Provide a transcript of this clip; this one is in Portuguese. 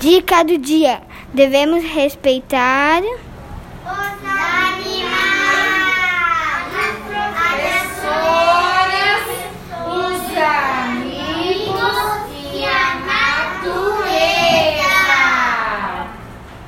Dica do dia: devemos respeitar